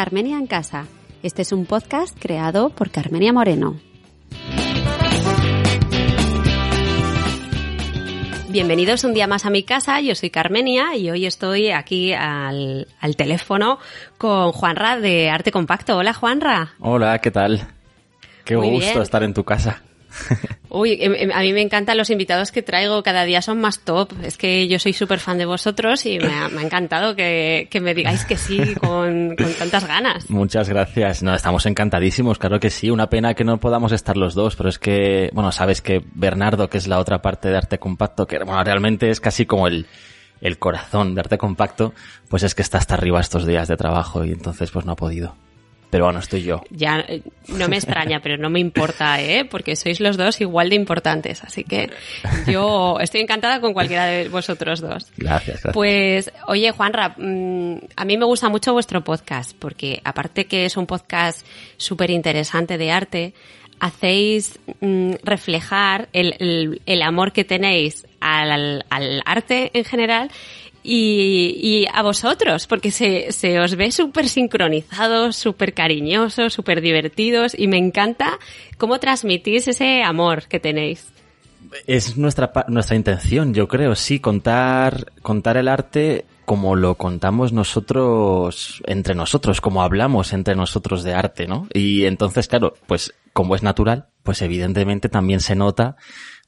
Carmenia en Casa. Este es un podcast creado por Carmenia Moreno. Bienvenidos un día más a mi casa, yo soy Carmenia y hoy estoy aquí al, teléfono con Juanra de Arte Compacto. Hola Juanra. Hola, ¿qué tal? Qué gusto estar en tu casa. Uy, em, em, a mí me encantan los invitados que traigo, cada día son más top. Es que yo soy súper fan de vosotros y me ha, encantado que, me digáis que sí con, tantas ganas. Muchas gracias. No, estamos encantadísimos, claro que sí. Una pena que no podamos estar los dos, pero es que, bueno, sabes que Bernardo, que es la otra parte de Arte Compacto, que bueno, realmente es casi como el, el corazón de Arte Compacto, pues es que está hasta arriba estos días de trabajo y entonces pues no ha podido. Pero bueno, estoy yo. Ya, eh, no me extraña, pero no me importa, ¿eh? Porque sois los dos igual de importantes. Así que yo estoy encantada con cualquiera de vosotros dos. Gracias, gracias. Pues, oye, Juanra, mm, a mí me gusta mucho vuestro podcast, porque aparte que es un podcast súper interesante de arte, hacéis mm, reflejar el, el, amor que tenéis al, al arte en general y, a vosotros, porque se, se os ve súper sincronizados, súper cariñosos, súper divertidos y me encanta cómo transmitís ese amor que tenéis. Es nuestra, nuestra intención, yo creo, sí, contar, contar el arte como lo contamos nosotros entre nosotros, como hablamos entre nosotros de arte, ¿no? Y entonces, claro, pues como es natural, pues evidentemente también se nota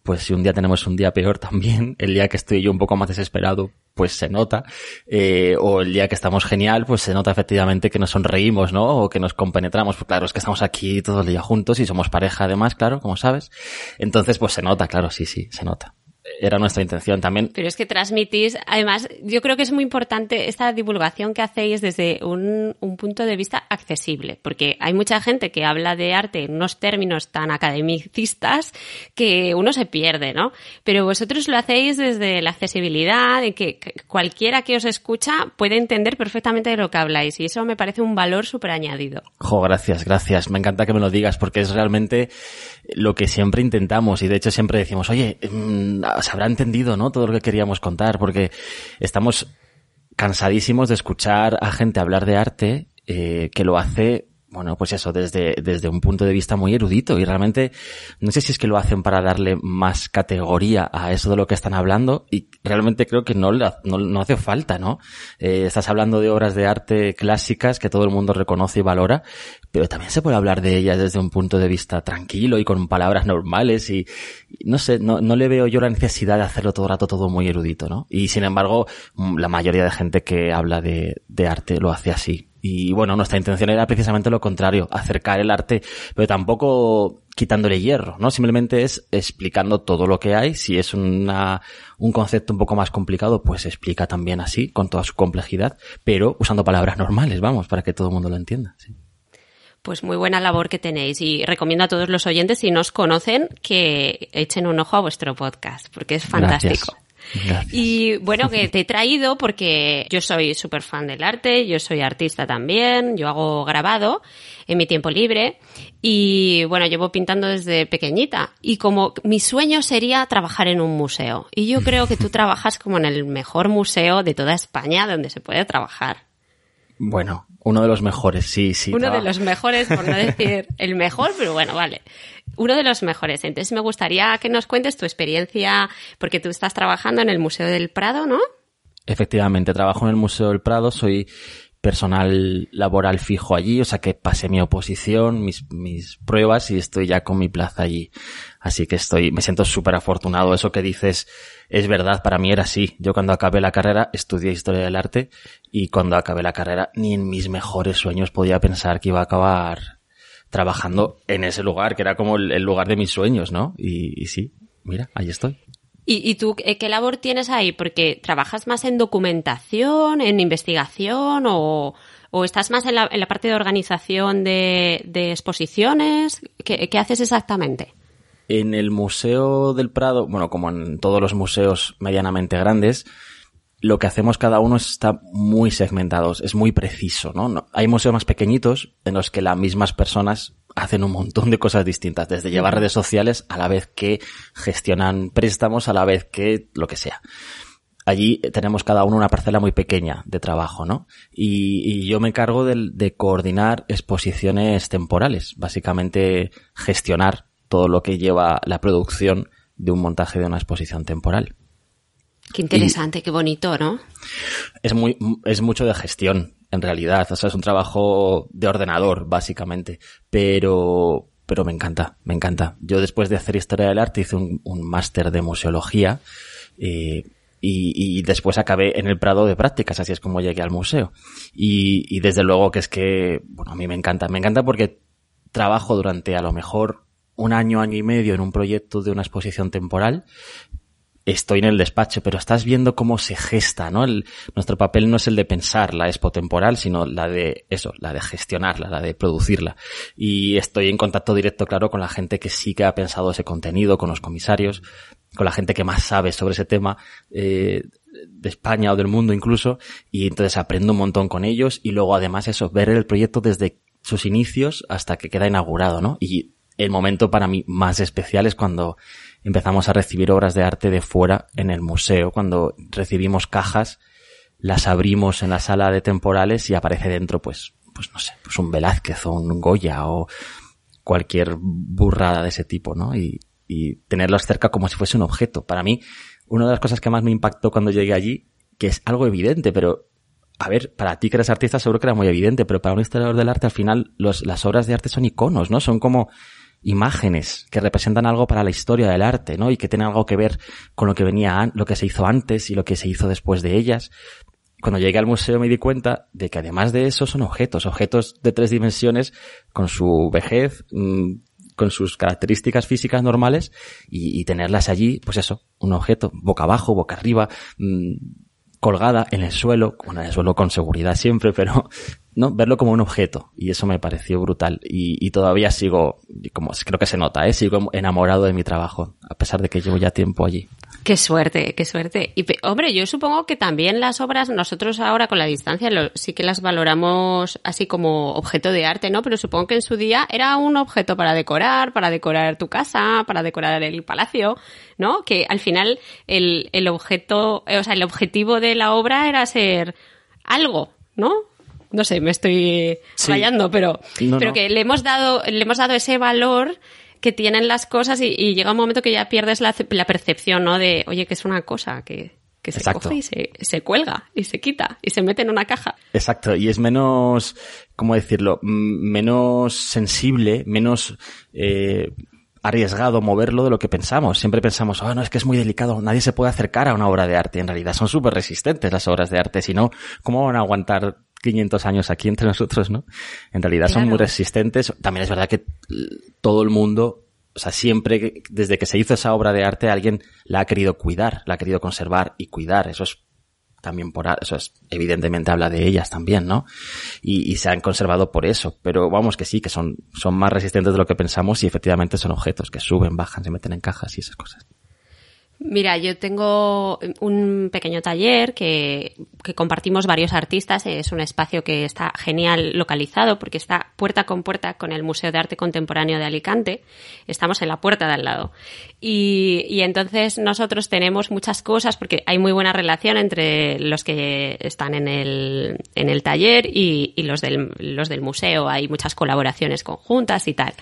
pues si un día tenemos un día peor también, el día que estoy yo un poco más desesperado, pues se nota, eh, o el día que estamos genial, pues se nota efectivamente que nos sonreímos, ¿no? O que nos compenetramos, pues claro, es que estamos aquí todo el día juntos y somos pareja además, claro, como sabes. Entonces, pues se nota, claro, sí, sí, se nota era nuestra intención también. Pero es que transmitís, además, yo creo que es muy importante esta divulgación que hacéis desde un, un, punto de vista accesible, porque hay mucha gente que habla de arte en unos términos tan academicistas que uno se pierde, ¿no? Pero vosotros lo hacéis desde la accesibilidad, en que cualquiera que os escucha puede entender perfectamente de lo que habláis, y eso me parece un valor súper añadido. Jo, gracias, gracias. Me encanta que me lo digas, porque es realmente lo que siempre intentamos, y de hecho siempre decimos, oye, mm, se habrá entendido, ¿no? Todo lo que queríamos contar, porque estamos cansadísimos de escuchar a gente hablar de arte eh, que lo hace bueno, pues eso, desde, desde un punto de vista muy erudito y realmente no sé si es que lo hacen para darle más categoría a eso de lo que están hablando y realmente creo que no, no, no hace falta, ¿no? Eh, estás hablando de obras de arte clásicas que todo el mundo reconoce y valora, pero también se puede hablar de ellas desde un punto de vista tranquilo y con palabras normales y, no sé, no, no le veo yo la necesidad de hacerlo todo el rato todo muy erudito, ¿no? Y sin embargo, la mayoría de gente que habla de, de arte lo hace así. Y bueno, nuestra intención era precisamente lo contrario, acercar el arte, pero tampoco quitándole hierro, ¿no? Simplemente es explicando todo lo que hay. Si es una, un concepto un poco más complicado, pues explica también así, con toda su complejidad, pero usando palabras normales, vamos, para que todo el mundo lo entienda. Pues muy buena labor que tenéis y recomiendo a todos los oyentes, si no os conocen, que echen un ojo a vuestro podcast, porque es fantástico. Y bueno, que te he traído porque yo soy súper fan del arte, yo soy artista también, yo hago grabado en mi tiempo libre y bueno, llevo pintando desde pequeñita. Y como mi sueño sería trabajar en un museo. Y yo creo que tú trabajas como en el mejor museo de toda España donde se puede trabajar. Bueno, uno de los mejores, sí, sí. Uno de los mejores, por no decir el mejor, pero bueno, vale. Uno de los mejores. Entonces me gustaría que nos cuentes tu experiencia, porque tú estás trabajando en el Museo del Prado, ¿no? Efectivamente, trabajo en el Museo del Prado, soy personal laboral fijo allí, o sea que pasé mi oposición, mis, mis pruebas y estoy ya con mi plaza allí. Así que estoy, me siento súper afortunado. Eso que dices es verdad, para mí era así. Yo cuando acabé la carrera estudié historia del arte y cuando acabé la carrera ni en mis mejores sueños podía pensar que iba a acabar trabajando en ese lugar, que era como el, lugar de mis sueños, ¿no? Y, sí, mira, ahí estoy. ¿Y, tú qué labor tienes ahí? Porque trabajas más en documentación, en investigación o, estás más en la, parte de organización de, exposiciones. ¿Qué, haces exactamente? En el Museo del Prado, bueno, como en todos los museos medianamente grandes, lo que hacemos cada uno está muy segmentado, es muy preciso, ¿no? Hay museos más pequeñitos en los que las mismas personas hacen un montón de cosas distintas, desde llevar redes sociales a la vez que gestionan préstamos, a la vez que lo que sea. allí tenemos cada uno una parcela muy pequeña de trabajo, ¿no? Y, yo me encargo de, de, coordinar exposiciones temporales, básicamente gestionar todo lo que lleva la producción de un montaje de una exposición temporal. Qué interesante, qué bonito, ¿no? Es muy, es mucho de gestión, en realidad. O sea, es un trabajo de ordenador, básicamente. Pero, pero me encanta, me encanta. Yo después de hacer historia del arte hice un, máster de museología eh, y, y, después acabé en el Prado de prácticas, así es como llegué al museo. Y, y desde luego que es que, bueno, a mí me encanta, me encanta porque trabajo durante a lo mejor un año, año y medio en un proyecto de una exposición temporal, estoy en el despacho, pero estás viendo cómo se gesta, ¿no? Nuestro papel no es el de pensar la expo temporal, sino la de eso, la de gestionarla, la de producirla. Y estoy en contacto directo, claro, con la gente que sí que ha pensado ese contenido, con los comisarios, con la gente que más sabe sobre ese tema, eh, de España o del mundo incluso, y entonces aprendo un montón con ellos y luego además eso, ver el proyecto desde sus inicios hasta que queda inaugurado, ¿no? El momento para mí más especial es cuando empezamos a recibir obras de arte de fuera en el museo, cuando recibimos cajas, las abrimos en la sala de temporales y aparece dentro, pues, pues no sé, pues un Velázquez o un Goya o cualquier burrada de ese tipo, ¿no? Y, y tenerlos cerca como si fuese un objeto. Para mí, una de las cosas que más me impactó cuando llegué allí, que es algo evidente, pero a ver, para ti que eres artista seguro que era muy evidente, pero para un historiador del arte al final los, las obras de arte son iconos, ¿no? Son como imágenes que representan algo para la historia del arte, ¿no? Y que tienen algo que ver con lo que venía, lo que se hizo antes y lo que se hizo después de ellas. Cuando llegué al museo me di cuenta de que además de eso son objetos, objetos de tres dimensiones con su vejez, mm, con sus características físicas normales y, tenerlas allí, pues eso, un objeto, boca abajo, boca arriba, mm, colgada en el suelo, bueno, en el suelo con seguridad siempre, pero no verlo como un objeto y eso me pareció brutal y, y, todavía sigo como creo que se nota ¿eh? sigo enamorado de mi trabajo a pesar de que llevo ya tiempo allí Qué suerte, qué suerte. Y hombre, yo supongo que también las obras, nosotros ahora con la distancia sí que las valoramos así como objeto de arte, ¿no? Pero supongo que en su día era un objeto para decorar, para decorar tu casa, para decorar el palacio, ¿no? Que al final el, el objeto, o sea, el objetivo de la obra era ser algo, ¿no? No sé, me estoy fallando, pero, pero que le hemos dado, le hemos dado ese valor que tienen las cosas y, llega un momento que ya pierdes la, la, percepción, ¿no? De, oye, que es una cosa que, que se coge y se, se, cuelga y se quita y se mete en una caja. Exacto, y es menos, ¿cómo decirlo? menos sensible, menos eh, arriesgado moverlo de lo que pensamos. Siempre pensamos, oh, no, es que es muy delicado, nadie se puede acercar a una obra de arte. En realidad son súper resistentes las obras de arte, si no, ¿cómo van a aguantar 500 años aquí entre nosotros, ¿no? En realidad son muy resistentes. También es verdad que todo el mundo, o sea, siempre, desde que se hizo esa obra de arte, alguien la ha querido cuidar, la ha querido conservar y cuidar. Eso es también por, eso es, evidentemente habla de ellas también, ¿no? Y, y, se han conservado por eso. Pero vamos que sí, que son, son más resistentes de lo que pensamos y efectivamente son objetos que suben, bajan, se meten en cajas y esas cosas. Mira, yo tengo un pequeño taller que, que, compartimos varios artistas. Es un espacio que está genial localizado porque está puerta con puerta con el Museo de Arte Contemporáneo de Alicante. Estamos en la puerta de al lado. Y, y entonces nosotros tenemos muchas cosas porque hay muy buena relación entre los que están en el, en el taller y, y los, del, los del museo. Hay muchas colaboraciones conjuntas y tal.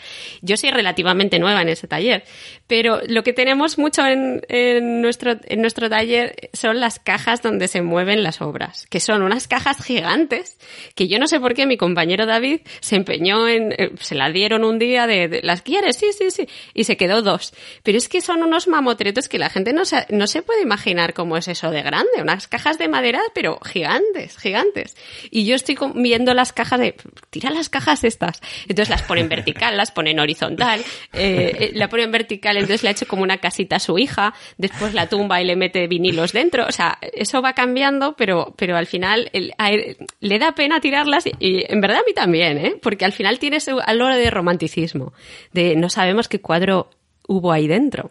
Yo soy relativamente nueva en ese taller, pero lo que tenemos mucho en en nuestro, en nuestro taller son las cajas donde se mueven las obras, que son unas cajas gigantes que yo no sé por qué mi compañero David se empeñó en, eh, se la dieron un día de, ¿las quieres? Sí, sí, sí, y se quedó dos. Pero es que son unos mamotretos que la gente no se, no se puede imaginar cómo es eso de grande, unas cajas de madera, pero gigantes, gigantes. Y yo estoy viendo las cajas de, tira las cajas estas. Entonces las ponen vertical, las ponen horizontal, eh, eh, la ponen vertical, entonces le ha hecho como una casita a su hija, después la tumba y le mete vinilos dentro. O sea, eso va cambiando, pero, pero al final le da pena tirarlas y, en verdad a mí también, ¿eh? Porque al final tiene ese hora de romanticismo, de no sabemos qué cuadro hubo ahí dentro.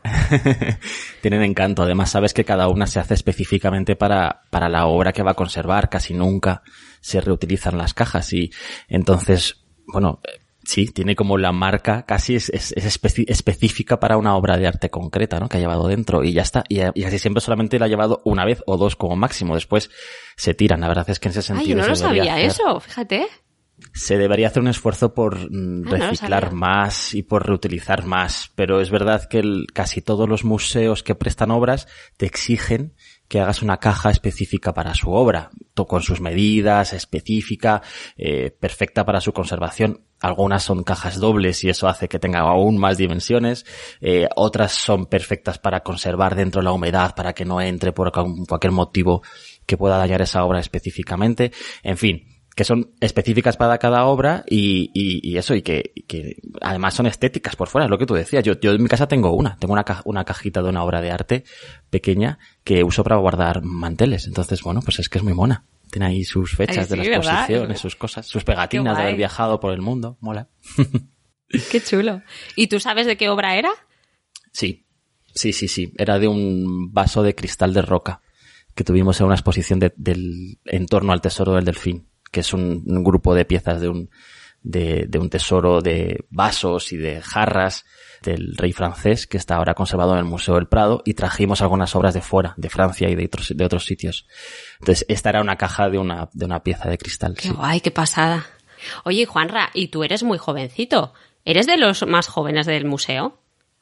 Tienen encanto. Además, sabes que cada una se hace específicamente para, para la obra que va a conservar. Casi nunca se reutilizan las cajas y entonces, bueno, sí, tiene como la marca, casi es, es, específica para una obra de arte concreta, ¿no? Que ha llevado dentro y ya está. Y, y, casi siempre solamente la ha llevado una vez o dos como máximo. Después se tiran. La verdad es que en ese sentido. Ay, yo no lo sabía eso, fíjate. Se debería hacer un esfuerzo por mm, ah, reciclar más y por reutilizar más, pero es verdad que el, casi todos los museos que prestan obras te exigen que hagas una caja específica para su obra, con sus medidas, específica, eh, perfecta para su conservación. Algunas son cajas dobles y eso hace que tenga aún más dimensiones. Eh, otras son perfectas para conservar dentro de la humedad, para que no entre por cualquier motivo que pueda dañar esa obra específicamente. En fin, que son específicas para cada obra y, y, eso, y que, que, además son estéticas por fuera, es lo que tú decías. Yo, yo en mi casa tengo una, tengo una, una cajita de una obra de arte pequeña que uso para guardar manteles. Entonces, bueno, pues es que es muy mona. Tiene ahí sus fechas de la exposición, sus cosas, sus pegatinas de haber viajado por el mundo. Mola. Qué chulo. ¿Y tú sabes de qué obra era? Sí, sí, sí, sí. Era de un vaso de cristal de roca que tuvimos en una exposición del entorno al tesoro del delfín que es un, grupo de piezas de un, de, de, un tesoro de vasos y de jarras del rey francés que está ahora conservado en el Museo del Prado y trajimos algunas obras de fuera, de Francia y de otros, de otros sitios. Entonces, esta era una caja de una, de una pieza de cristal. Qué guay, qué pasada. Oye, Juanra, y tú eres muy jovencito. ¿Eres de los más jóvenes del museo?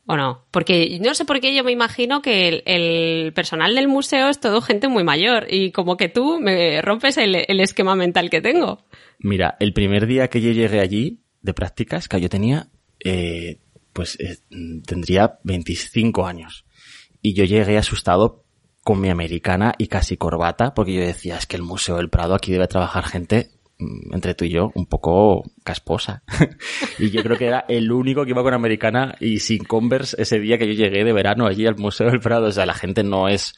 ¿O no? Porque no sé por qué yo me imagino que el, personal del museo es todo gente muy mayor y como que tú me rompes el, esquema mental que tengo. Mira, el primer día que yo llegué allí de prácticas, que yo tenía, eh, pues eh, tendría 25 años. Y yo llegué asustado con mi americana y casi corbata, porque yo decía, es que el Museo del Prado aquí debe trabajar gente entre tú y yo, un poco casposa. y yo creo que era el único que iba con americana y sin Converse ese día que yo llegué de verano allí al Museo del Prado. O sea, la gente no es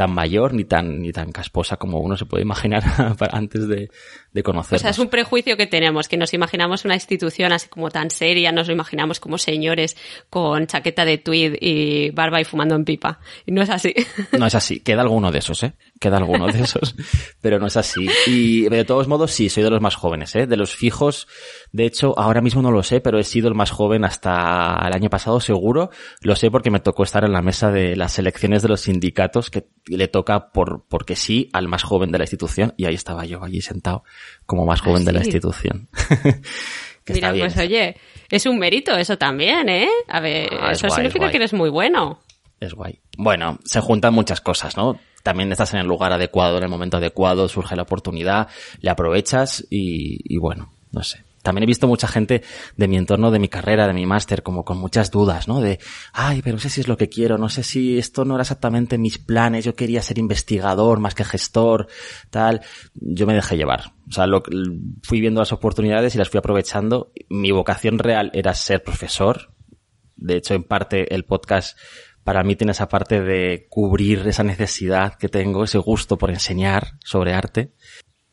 tan mayor ni tan, ni tan casposa como uno se puede imaginar antes de, de. O sea, es un prejuicio que tenemos, que nos imaginamos una institución así como tan seria, nos lo imaginamos como señores con chaqueta de tweed y barba y fumando en pipa. Y no es así. No es así. Queda alguno de esos, ¿eh? Queda alguno de esos. Pero no es así. Y de todos modos, sí, soy de los más jóvenes, ¿eh? De los fijos, de hecho, ahora mismo no lo sé, pero he sido el más joven hasta el año pasado, seguro. Lo sé porque me tocó estar en la mesa de las elecciones de los sindicatos, que le toca por, porque sí al más joven de la institución, y ahí estaba yo, allí sentado como más joven de la institución. Mira, pues oye, es un mérito eso también, ¿eh? A ver, ah, eso significa que eres muy bueno. Es guay. Bueno, se juntan muchas cosas, ¿no? También estás en el lugar adecuado, en el momento adecuado, surge la oportunidad, le aprovechas y bueno, no sé también he visto mucha gente de mi entorno, de mi carrera, de mi máster, como con muchas dudas, ¿no? De, ay, pero no sé si es lo que quiero, no sé si esto no era exactamente mis planes, yo quería ser investigador más que gestor, tal. Yo me dejé llevar. O sea, fui viendo las oportunidades y las fui aprovechando. Mi vocación real era ser profesor. De hecho, en parte, el podcast para mí tiene esa parte de cubrir esa necesidad que tengo, ese gusto por enseñar sobre arte.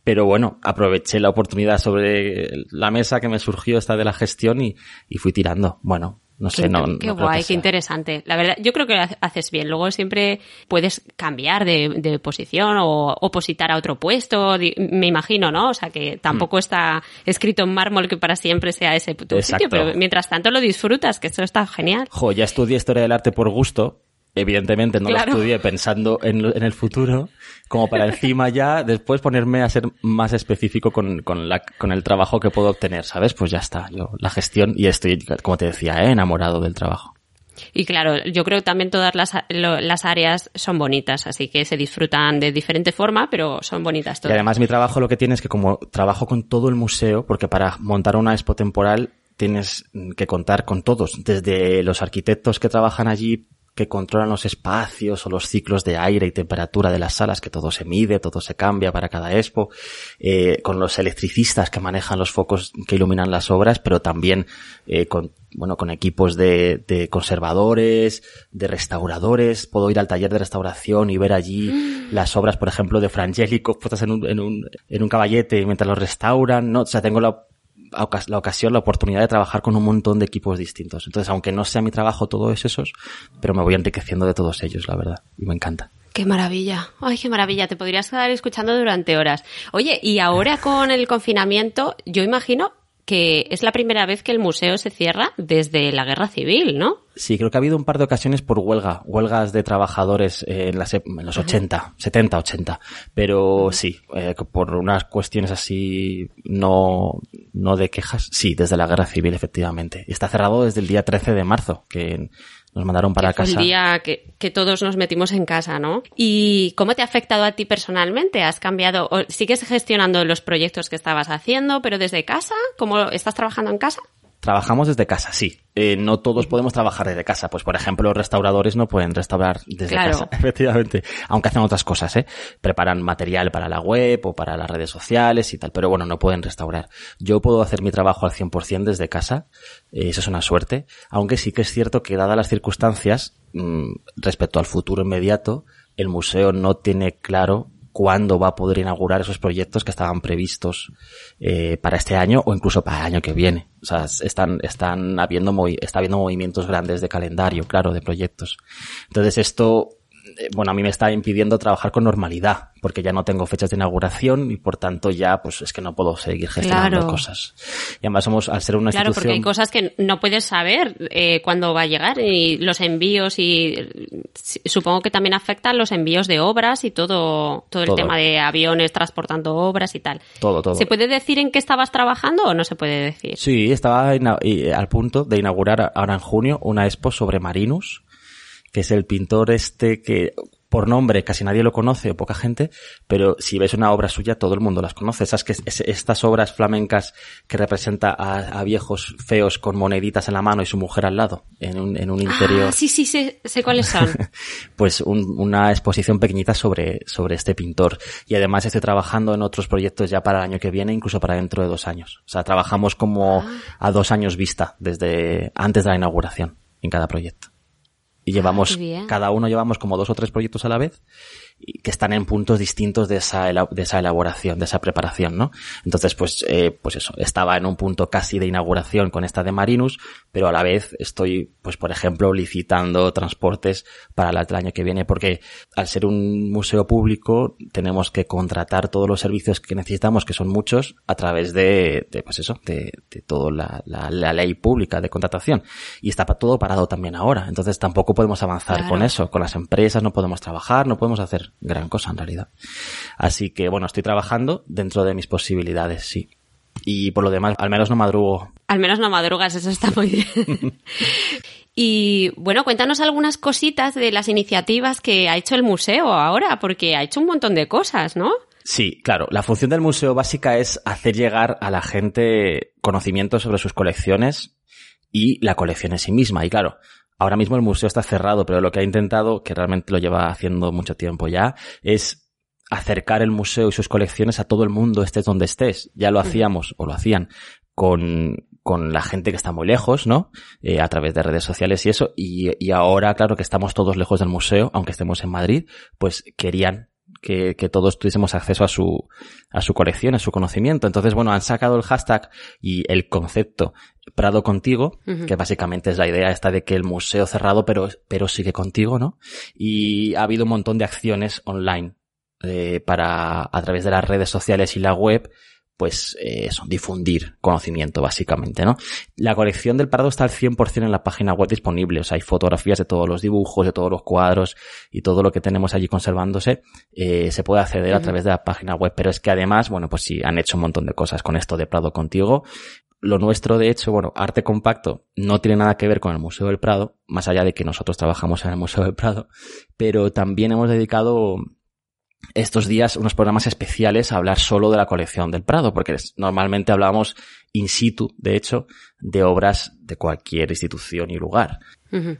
Pero bueno, aproveché la oportunidad sobre la mesa que me surgió esta de la gestión y, fui tirando. Bueno, no sé, no. Qué guay, qué interesante. La verdad, yo creo que lo haces bien. Luego siempre puedes cambiar de, posición o opositar a otro puesto, me imagino, ¿no? O sea, que tampoco mm. está escrito en mármol que para siempre sea ese tu sitio, pero mientras tanto lo disfrutas, que eso está genial. Jo, ya estudié historia del arte por gusto, evidentemente no lo estudié pensando en, el futuro, como para encima ya después ponerme a ser más específico con, con, la, con el trabajo que puedo obtener, ¿sabes? Pues ya está, yo la gestión y estoy, como te decía, ¿eh? enamorado del trabajo. Y claro, yo creo que también todas las, las áreas son bonitas, así que se disfrutan de diferente forma, pero son bonitas todas. Y además mi trabajo lo que tiene es que como trabajo con todo el museo, porque para montar una expo temporal tienes que contar con todos, desde los arquitectos que trabajan allí que controlan los espacios o los ciclos de aire y temperatura de las salas, que todo se mide, todo se cambia para cada expo, eh, con los electricistas que manejan los focos que iluminan las obras, pero también eh, con bueno, con equipos de, de, conservadores, de restauradores. Puedo ir al taller de restauración y ver allí mm. las obras, por ejemplo, de Frangélico puestas en un, en un, en un caballete mientras los restauran, ¿no? O sea, tengo la la ocasión, la oportunidad de trabajar con un montón de equipos distintos. Entonces, aunque no sea mi trabajo todos esos, pero me voy enriqueciendo de todos ellos, la verdad. Y me encanta. Qué maravilla. Ay, qué maravilla. Te podrías quedar escuchando durante horas. Oye, y ahora con el confinamiento, yo imagino que es la primera vez que el museo se cierra desde la guerra civil, ¿no? Sí, creo que ha habido un par de ocasiones por huelga, huelgas de trabajadores en, las, en los 80, 70, 80. Pero sí, eh, por unas cuestiones así no, no de quejas, sí, desde la guerra civil, efectivamente. Está cerrado desde el día 13 de marzo, que nos mandaron para casa. el día que, que, todos nos metimos en casa, ¿no? ¿Y cómo te ha afectado a ti personalmente? ¿Has cambiado? O ¿Sigues gestionando los proyectos que estabas haciendo, pero desde casa? ¿Cómo estás trabajando en casa? Trabajamos desde casa, sí. Eh, no todos podemos trabajar desde casa. Pues, por ejemplo, los restauradores no pueden restaurar desde casa, efectivamente. Aunque hacen otras cosas, ¿eh? Preparan material para la web o para las redes sociales y tal. Pero bueno, no pueden restaurar. Yo puedo hacer mi trabajo al 100% desde casa. Eh, eso es una suerte. Aunque sí que es cierto que, dadas las circunstancias, mmm, respecto al futuro inmediato, el museo no tiene claro cuándo va a poder inaugurar esos proyectos que estaban previstos eh, para este año o incluso para el año que viene. O sea, están, están habiendo, está habiendo movimientos grandes de calendario, claro, de proyectos. Entonces esto bueno, a mí me está impidiendo trabajar con normalidad, porque ya no tengo fechas de inauguración y por tanto ya, pues es que no puedo seguir gestionando claro. cosas. Y además somos, al ser una claro, institución... porque hay cosas que no puedes saber eh, cuándo va a llegar y los envíos y supongo que también afectan los envíos de obras y todo, todo el todo. tema de aviones transportando obras y tal. Todo, todo. ¿Se puede decir en qué estabas trabajando o no se puede decir? Sí, estaba al punto de inaugurar ahora en junio una expo sobre Marinus, que es el pintor este que por nombre casi nadie lo conoce o poca gente, pero si ves una obra suya todo el mundo las conoce. Esas que estas obras flamencas que representa a, a, viejos feos con moneditas en la mano y su mujer al lado en un, en un interior. Ah, sí, sí, sé, sé cuáles son. pues un, una exposición pequeñita sobre, sobre este pintor. Y además estoy trabajando en otros proyectos ya para el año que viene, incluso para dentro de dos años. O sea, trabajamos como ah. a dos años vista desde antes de la inauguración en cada proyecto y llevamos, ah, cada uno llevamos como dos o tres proyectos a la vez que están en puntos distintos de esa, de esa elaboración, de esa preparación, ¿no? Entonces, pues, eh, pues eso, estaba en un punto casi de inauguración con esta de Marinus, pero a la vez estoy, pues, por ejemplo, licitando transportes para el año que viene, porque al ser un museo público tenemos que contratar todos los servicios que necesitamos, que son muchos, a través de, de pues eso, de, de toda la, la, la, ley pública de contratación. Y está todo parado también ahora. Entonces tampoco podemos avanzar claro. con eso. Con las empresas no podemos trabajar, no podemos hacer gran cosa en realidad. Así que bueno, estoy trabajando dentro de mis posibilidades, sí. Y por lo demás, al menos no madrugo. Al menos no madrugas, eso está muy bien. y bueno, cuéntanos algunas cositas de las iniciativas que ha hecho el museo ahora, porque ha hecho un montón de cosas, ¿no? Sí, claro. La función del museo básica es hacer llegar a la gente conocimiento sobre sus colecciones y la colección en sí misma. Y claro, Ahora mismo el museo está cerrado, pero lo que ha intentado, que realmente lo lleva haciendo mucho tiempo ya, es acercar el museo y sus colecciones a todo el mundo, estés donde estés. Ya lo hacíamos, o lo hacían, con, con la gente que está muy lejos, ¿no? Eh, a través de redes sociales y eso. Y, y ahora, claro que estamos todos lejos del museo, aunque estemos en Madrid, pues querían que, que, todos tuviésemos acceso a su, a su colección, a su conocimiento. Entonces, bueno, han sacado el hashtag y el concepto Prado contigo, uh -huh. que básicamente es la idea esta de que el museo cerrado, pero, pero sigue contigo, ¿no? Y ha habido un montón de acciones online eh, para, a través de las redes sociales y la web, pues eh, eso, difundir conocimiento básicamente, ¿no? La colección del Prado está al 100% en la página web disponible, o sea, hay fotografías de todos los dibujos, de todos los cuadros y todo lo que tenemos allí conservándose, eh, se puede acceder uh -huh. a través de la página web, pero es que además, bueno, pues sí, han hecho un montón de cosas con esto de Prado contigo. Lo nuestro, de hecho, bueno, arte compacto no tiene nada que ver con el Museo del Prado, más allá de que nosotros trabajamos en el Museo del Prado, pero también hemos dedicado estos días unos programas especiales a hablar solo de la colección del Prado, porque normalmente hablamos in situ, de hecho, de obras de cualquier institución y lugar. Uh -huh.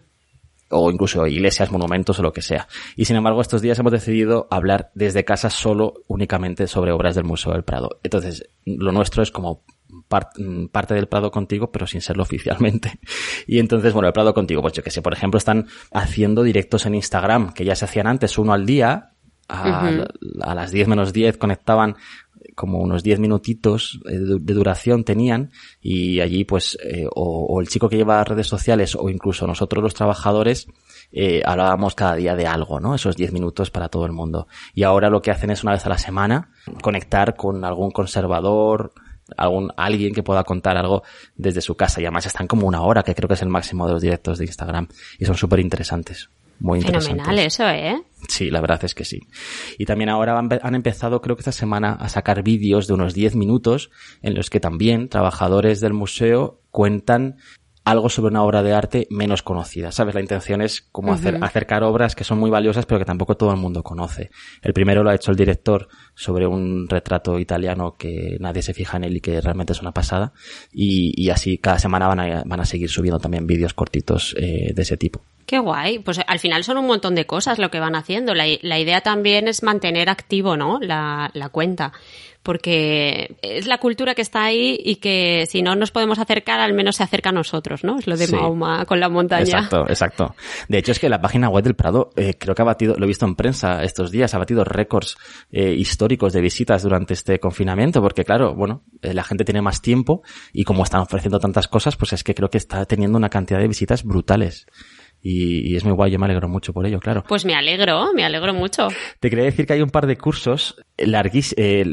O incluso iglesias, monumentos o lo que sea. Y sin embargo, estos días hemos decidido hablar desde casa solo, únicamente sobre obras del Museo del Prado. Entonces, lo nuestro es como part, parte del Prado contigo, pero sin serlo oficialmente. Y entonces, bueno, el Prado contigo, pues yo que sé, por ejemplo, están haciendo directos en Instagram, que ya se hacían antes, uno al día, a, uh -huh. a las 10 menos 10 conectaban como unos 10 minutitos de duración tenían y allí pues eh, o, o, el chico que lleva redes sociales o incluso nosotros los trabajadores eh, hablábamos cada día de algo, ¿no? Esos 10 minutos para todo el mundo. Y ahora lo que hacen es una vez a la semana conectar con algún conservador, algún alguien que pueda contar algo desde su casa. Y además están como una hora, que creo que es el máximo de los directos de Instagram. Y son súper interesantes. Muy Fenomenal eso, ¿eh? Sí, la verdad es que sí. Y también ahora han empezado, creo que esta semana, a sacar vídeos de unos 10 minutos en los que también trabajadores del museo cuentan algo sobre una obra de arte menos conocida. ¿Sabes? La intención es como hacer, acercar obras que son muy valiosas pero que tampoco todo el mundo conoce. El primero lo ha hecho el director sobre un retrato italiano que nadie se fija en él y que realmente es una pasada. Y, así cada semana van a, van a seguir subiendo también vídeos cortitos eh, de ese tipo. Qué guay. Pues al final son un montón de cosas lo que van haciendo. La, la idea también es mantener activo, ¿no? La, la cuenta porque es la cultura que está ahí y que si no nos podemos acercar, al menos se acerca a nosotros, ¿no? Es lo de Mahoma con la montaña. Exacto, exacto. De hecho, es que la página web del Prado, eh, creo que ha batido, lo he visto en prensa estos días, ha batido récords eh, históricos de visitas durante este confinamiento, porque claro, bueno, eh, la gente tiene más tiempo y como están ofreciendo tantas cosas, pues es que creo que está teniendo una cantidad de visitas brutales. Y, es muy guay, yo me alegro mucho por ello, claro. Pues me alegro, me alegro mucho. Te quería decir que hay un par de cursos larguis, eh,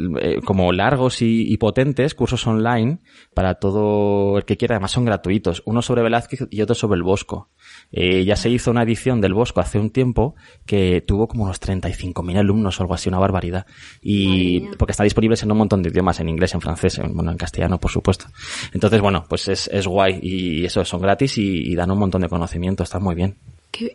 como largos y, potentes, cursos online para todo el que quiera, además son gratuitos. Uno sobre Velázquez y otro sobre el Bosco. Eh, ya se hizo una edición del Bosco hace un tiempo que tuvo como unos 35.000 alumnos o algo así, una barbaridad. Y porque está disponible en un montón de idiomas, en inglés, en francés, en, bueno, en castellano, por supuesto. Entonces, bueno, pues es, es guay y eso, son gratis y, y dan un montón de conocimiento, está muy bien.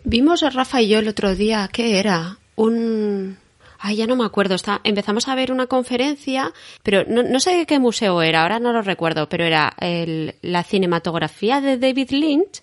vimos a Rafa y yo el otro día, ¿qué era? Un... Ay, ya no me acuerdo. Está, empezamos a ver una conferencia, pero no, no sé qué museo era, ahora no lo recuerdo, pero era el, la cinematografía de David Lynch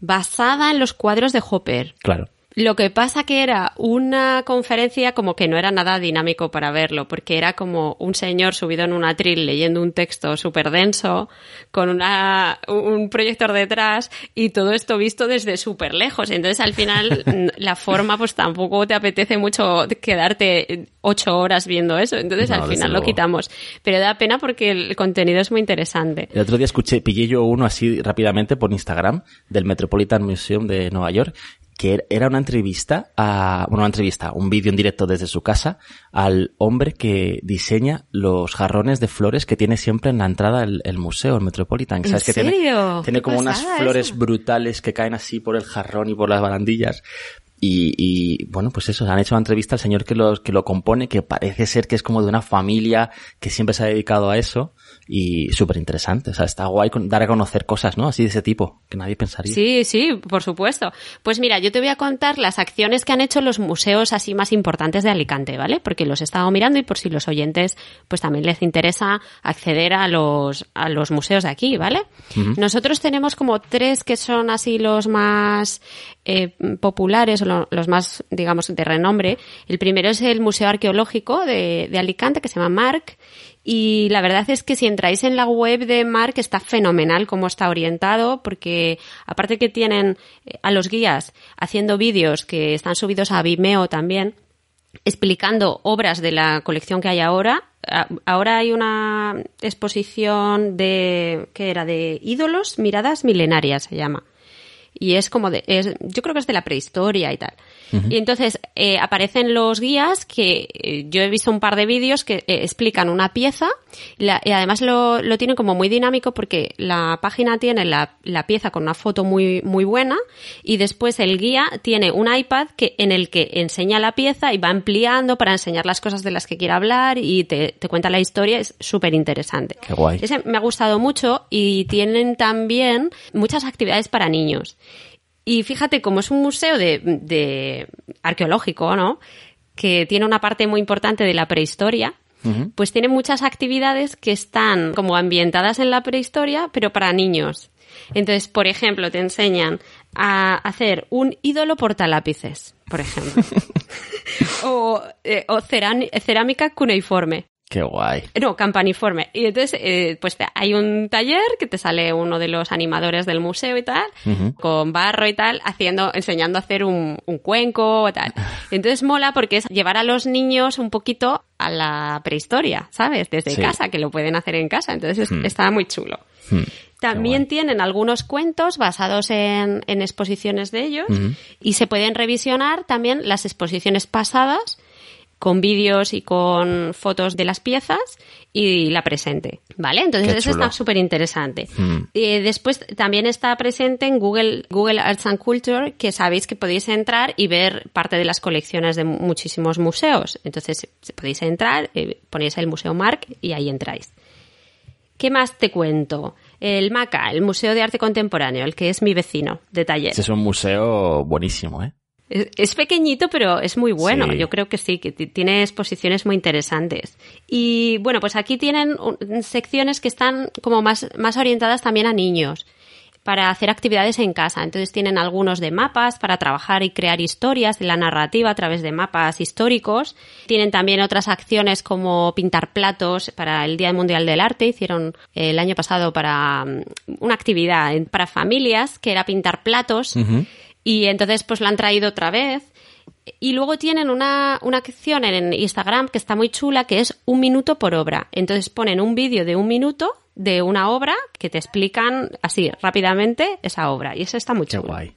basada en los cuadros de Hopper. Claro. Lo que pasa que era una conferencia como que no era nada dinámico para verlo, porque era como un señor subido en un atril leyendo un texto súper denso, con una, un proyector detrás y todo esto visto desde súper lejos. Entonces al final la forma pues tampoco te apetece mucho quedarte ocho horas viendo eso. Entonces al final lo quitamos. Pero da pena porque el contenido es muy interesante. El otro día escuché, pillé yo uno así rápidamente por Instagram del Metropolitan Museum de Nueva York que era una entrevista a, bueno, una entrevista, un vídeo en directo desde su casa al hombre que diseña los jarrones de flores que tiene siempre en la entrada del museo, el Metropolitan. ¿Sabes ¿En que serio? Tiene, como unas flores brutales que caen así por el jarrón y por las barandillas. Y, y, bueno, pues eso, han hecho una entrevista al señor que lo, que lo compone, que parece ser que es como de una familia que siempre se ha dedicado a eso y súper interesante. O sea, está guay dar a conocer cosas, ¿no? Así de ese tipo, que nadie pensaría. Sí, sí, por supuesto. Pues mira, yo te voy a contar las acciones que han hecho los museos así más importantes de Alicante, ¿vale? Porque los he estado mirando y por si los oyentes pues también les interesa acceder a los, a los museos de aquí, ¿vale? Nosotros tenemos como tres que son así los más eh, populares o los más, digamos, de renombre. El primero es el Museo Arqueológico de, de Alicante, que se llama MARC, y la verdad es que si entráis en la web de Mark está fenomenal cómo está orientado, porque aparte que tienen eh, a los guías haciendo vídeos que están subidos a Vimeo también, explicando obras de la colección que hay ahora. Ahora hay una exposición de, ¿qué era? De ídolos, miradas milenarias se llama. Y es como de, es, yo creo que es de la prehistoria y tal. Y entonces eh, aparecen los guías que eh, yo he visto un par de vídeos que eh, explican una pieza y además lo, lo, tienen como muy dinámico porque la página tiene la, la, pieza con una foto muy, muy buena y después el guía tiene un iPad que, en el que enseña la pieza y va ampliando para enseñar las cosas de las que quiere hablar y te, te cuenta la historia. Es súper interesante. Qué guay. Ese me ha gustado mucho y tienen también muchas actividades para niños. Y fíjate, como es un museo de, de arqueológico, ¿no? Que tiene una parte muy importante de la prehistoria, pues tiene muchas actividades que están como ambientadas en la prehistoria, pero para niños. Entonces, por ejemplo, te enseñan a hacer un ídolo portalápices, por ejemplo. o, eh, o cerámica cuneiforme. Qué guay. No, campaniforme. Y entonces, eh, pues hay un taller que te sale uno de los animadores del museo y tal, con barro y tal, haciendo, enseñando a hacer un, cuenco y tal. Entonces mola porque es llevar a los niños un poquito a la prehistoria, ¿sabes? Desde casa, que lo pueden hacer en casa. Entonces hmm. está muy chulo. Hmm. También tienen algunos cuentos basados en, exposiciones de ellos y se pueden revisionar también las exposiciones pasadas con vídeos y con fotos de las piezas y la presente, ¿vale? Entonces eso está súper interesante. Hmm. Eh, después también está presente en Google, Google Arts and Culture, que sabéis que podéis entrar y ver parte de las colecciones de muchísimos museos. Entonces podéis entrar, eh, ponéis el Museo Mark y ahí entráis. ¿Qué más te cuento? El MACA, el Museo de Arte Contemporáneo, el que es mi vecino de taller. es un museo buenísimo, ¿eh? Es, pequeñito, pero es muy bueno. Yo creo que sí, que tiene exposiciones muy interesantes. Y bueno, pues aquí tienen secciones que están como más, más orientadas también a niños para hacer actividades en casa. Entonces tienen algunos de mapas para trabajar y crear historias de la narrativa a través de mapas históricos. Tienen también otras acciones como pintar platos para el Día Mundial del Arte. Hicieron el año pasado para mm, una actividad para familias que era pintar platos. Y entonces pues la han traído otra vez. Y luego tienen una, una acción en Instagram que está muy chula, que es un minuto por obra. Entonces ponen un vídeo de un minuto de una obra que te explican así rápidamente esa obra. Y eso está muy chulo. Qué guay.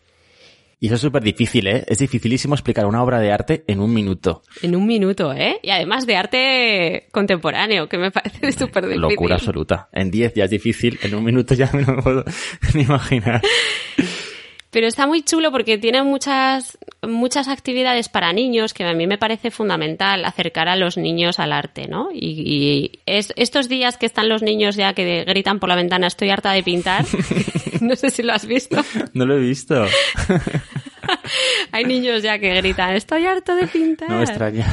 Y eso es súper difícil, ¿eh? Es dificilísimo explicar una obra de arte en un minuto. En un minuto, ¿eh? Y además de arte contemporáneo, que me parece súper difícil. Locura absoluta. En diez ya es difícil, en un minuto ya no me puedo ni imaginar. Pero está muy chulo porque tiene muchas, muchas actividades para niños que a mí me parece fundamental acercar a los niños al arte, ¿no? Y, estos días que están los niños ya que gritan por la ventana estoy harta de pintar, no sé si lo has visto. No lo he visto. Hay niños ya que gritan estoy harto de pintar. No me extraña.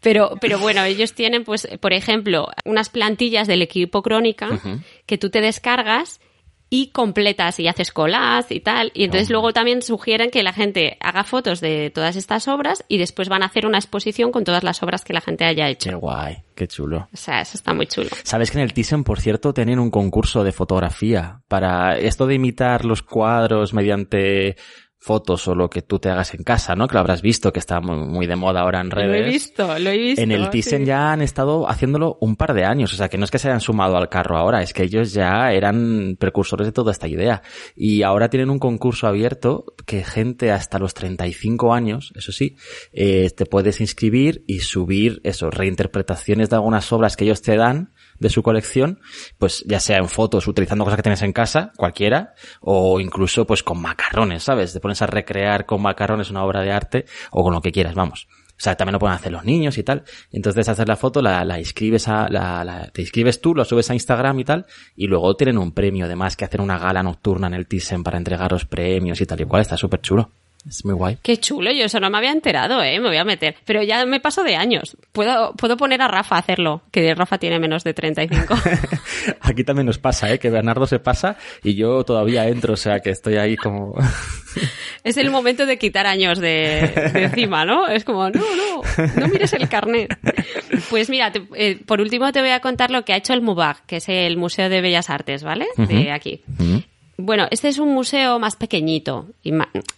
Pero, pero bueno, ellos tienen, pues, por ejemplo, unas plantillas del equipo crónica que tú te descargas y completas y haces colas y tal. Y entonces luego también sugieren que la gente haga fotos de todas estas obras y después van a hacer una exposición con todas las obras que la gente haya hecho. Qué guay, qué chulo. O sea, eso está muy chulo. Sabes que en el Thyssen, por cierto, tienen un concurso de fotografía para esto de imitar los cuadros mediante fotos o lo que tú te hagas en casa, ¿no? Que lo habrás visto, que está muy, de moda ahora en redes. Lo he visto, lo he visto. En el Thyssen ya han estado haciéndolo un par de años, o sea, que no es que se hayan sumado al carro ahora, es que ellos ya eran precursores de toda esta idea. Y ahora tienen un concurso abierto que gente hasta los 35 años, eso sí, eh, te puedes inscribir y subir eso, reinterpretaciones de algunas obras que ellos te dan de su colección, pues ya sea en fotos utilizando cosas que tienes en casa, cualquiera, o incluso pues con macarrones, ¿sabes? Te pones a recrear con macarrones una obra de arte o con lo que quieras, vamos. O sea, también lo pueden hacer los niños y tal. Entonces haces la foto, la, la inscribes a, la, la, te inscribes tú, lo subes a Instagram y tal, y luego tienen un premio además que hacer una gala nocturna en el Thyssen para entregar los premios y tal y cual, está súper chulo. Es muy guay. Qué chulo, yo eso no me había enterado, ¿eh? Me voy a meter. Pero ya me paso de años. Puedo, puedo poner a Rafa a hacerlo, que Rafa tiene menos de 35. Aquí también nos pasa, ¿eh? Que Bernardo se pasa y yo todavía entro, o sea que estoy ahí como... es el momento de quitar años de, encima, ¿no? Es como, no, no, no mires el carnet. Pues mira, eh, por último te voy a contar lo que ha hecho el MUBAG, que es el Museo de Bellas Artes, ¿vale? De aquí. Bueno, este es un museo más pequeñito y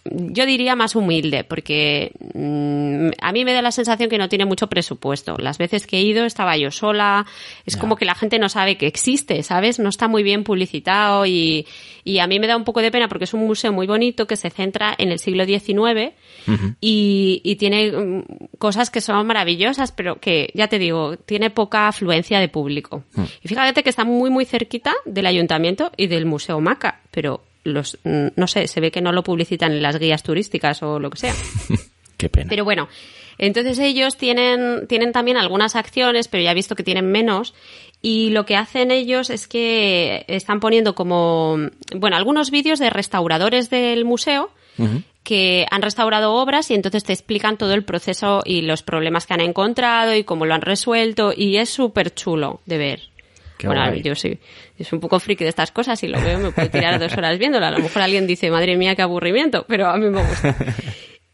yo diría más humilde porque mm, a mí me da la sensación que no tiene mucho presupuesto. Las veces que he ido estaba yo sola, es como que la gente no sabe que existe, ¿sabes? No está muy bien publicitado y, y, a mí me da un poco de pena porque es un museo muy bonito que se centra en el siglo XIX y, y, tiene mm, cosas que son maravillosas, pero que, ya te digo, tiene poca afluencia de público. Mm. Y fíjate que está muy, muy cerquita del ayuntamiento y del Museo Maca pero los, mm, no sé, se ve que no lo publicitan en las guías turísticas o lo que sea. Qué pena. Pero bueno, entonces ellos tienen, tienen también algunas acciones, pero ya he visto que tienen menos. Y lo que hacen ellos es que están poniendo como, bueno, algunos vídeos de restauradores del museo que han restaurado obras y entonces te explican todo el proceso y los problemas que han encontrado y cómo lo han resuelto y es súper chulo de ver bueno, yo sí, es un poco friki de estas cosas y lo veo, me puedo tirar dos horas viéndola. A lo mejor alguien dice, madre mía, qué aburrimiento, pero a mí me gusta.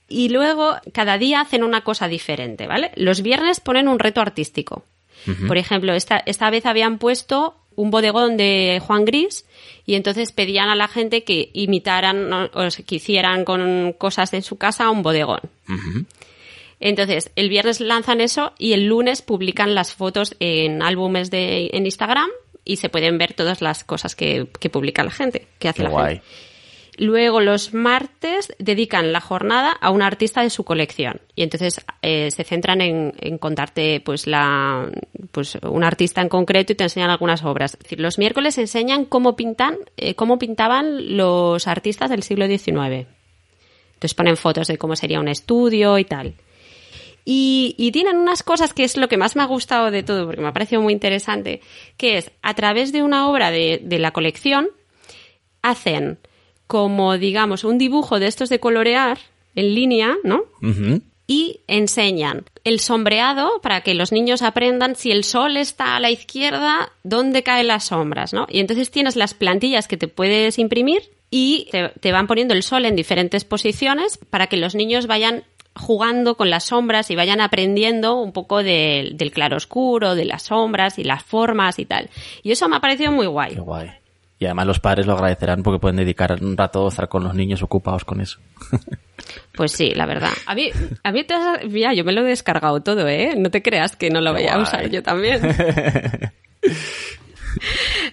Y luego, cada día hacen una cosa diferente, ¿vale? Los viernes ponen un reto artístico. Por ejemplo, esta, esta vez habían puesto un bodegón de Juan Gris y entonces pedían a la gente que imitaran o que hicieran con cosas de su casa un bodegón. Entonces, el viernes lanzan eso y el lunes publican las fotos en álbumes de, en Instagram y se pueden ver todas las cosas que, publica la gente, que hace la gente. Luego los martes dedican la jornada a un artista de su colección y entonces eh, se centran en, contarte pues la pues un artista en concreto y te enseñan algunas obras. Es decir, los miércoles enseñan cómo pintan eh, cómo pintaban los artistas del siglo XIX. Entonces ponen fotos de cómo sería un estudio y tal. Y, tienen unas cosas que es lo que más me ha gustado de todo, porque me ha parecido muy interesante, que es a través de una obra de, de la colección hacen como, digamos, un dibujo de estos de colorear en línea, ¿no? Y enseñan el sombreado para que los niños aprendan si el sol está a la izquierda, dónde caen las sombras, ¿no? Y entonces tienes las plantillas que te puedes imprimir y te, van poniendo el sol en diferentes posiciones para que los niños vayan jugando con las sombras y vayan aprendiendo un poco del claroscuro, de las sombras y las formas y tal. Y eso me ha parecido muy guay. Qué guay. Y además los padres lo agradecerán porque pueden dedicar un rato a estar con los niños ocupados con eso. Pues sí, la verdad. A mí, a mí te has, ya, yo me lo he descargado todo, ¿eh? No te creas que no lo voy a usar yo también.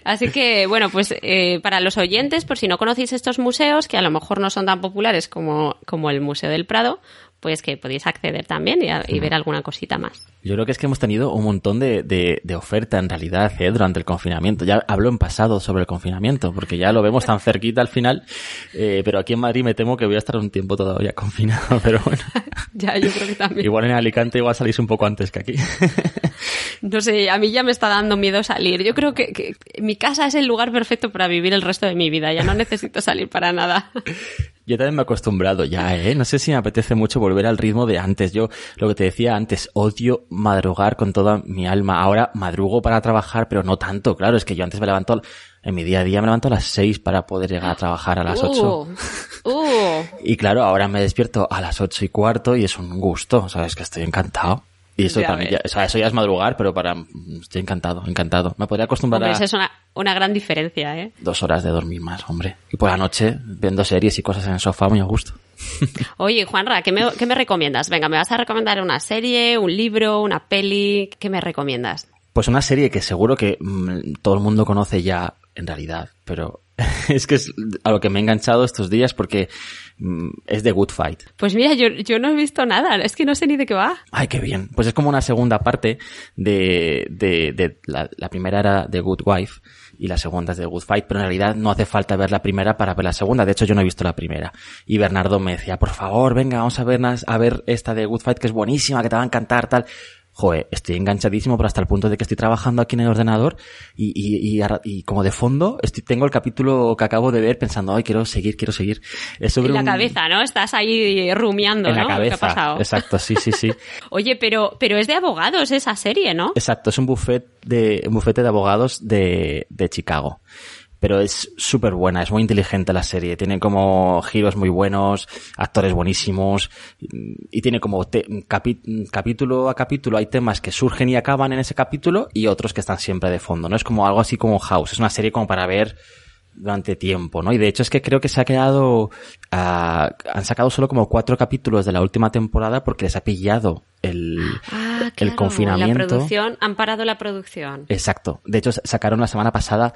Así que, bueno, pues eh, para los oyentes, por si no conocéis estos museos, que a lo mejor no son tan populares como, como el Museo del Prado, pues que podéis acceder también y, ver alguna cosita más. Yo creo que es que hemos tenido un montón de, de, oferta en realidad ¿eh? durante el confinamiento. Ya hablo en pasado sobre el confinamiento, porque ya lo vemos tan cerquita al final, eh, pero aquí en Madrid me temo que voy a estar un tiempo todavía confinado, pero bueno. ya, yo creo que también. Igual en Alicante igual salís un poco antes que aquí. no sé, a mí ya me está dando miedo salir. Yo creo que, que mi casa es el lugar perfecto para vivir el resto de mi vida. Ya no necesito salir para nada. Yo también me he acostumbrado ya, ¿eh? No sé si me apetece mucho volver al ritmo de antes. Yo, lo que te decía antes, odio madrugar con toda mi alma. Ahora madrugo para trabajar, pero no tanto. Claro, es que yo antes me levanto, en mi día a día me levanto a las seis para poder llegar a trabajar a las uh, ocho. Uh. y claro, ahora me despierto a las ocho y cuarto y es un gusto, ¿sabes? Que estoy encantado. Y eso también, ya, o sea, eso ya es madrugar, pero para, estoy encantado, encantado. Me podría acostumbrar hombre, a... es una, una gran diferencia, ¿eh? Dos horas de dormir más, hombre. Y por la noche, viendo series y cosas en el sofá, muy a gusto. Oye, Juanra, ¿qué me, ¿qué me recomiendas? Venga, ¿me vas a recomendar una serie, un libro, una peli? ¿Qué me recomiendas? Pues una serie que seguro que mm, todo el mundo conoce ya, en realidad, pero es que es a lo que me he enganchado estos días porque mm, es The Good Fight. Pues mira, yo, yo no he visto nada, es que no sé ni de qué va. Ay, qué bien. Pues es como una segunda parte de, de, de la, la primera era The Good Wife y la segunda es The Good Fight, pero en realidad no hace falta ver la primera para ver la segunda. De hecho, yo no he visto la primera. Y Bernardo me decía, por favor, venga, vamos a ver, a ver esta de Good Fight que es buenísima, que te va a encantar, tal joder, estoy enganchadísimo, pero hasta el punto de que estoy trabajando aquí en el ordenador y, y, y, y como de fondo estoy, tengo el capítulo que acabo de ver pensando, ay, quiero seguir, quiero seguir. Es sobre en la cabeza, ¿no? Estás ahí rumiando, en ¿no? La cabeza, ¿Qué ha pasado? Exacto, sí, sí, sí. Oye, pero, pero es de abogados esa serie, ¿no? Exacto, es un buffet de, un bufete de abogados de, de Chicago pero es súper buena, es muy inteligente la serie, tiene como giros muy buenos, actores buenísimos, y tiene como capítulo a capítulo hay temas que surgen y acaban en ese capítulo y otros que están siempre de fondo, ¿no? Es como algo así como House, es una serie como para ver durante tiempo, ¿no? Y de hecho es que creo que se ha quedado, ah, han sacado solo como cuatro capítulos de la última temporada porque les ha pillado el, ah, el confinamiento. La producción, han parado la producción. Exacto. De hecho sacaron la semana pasada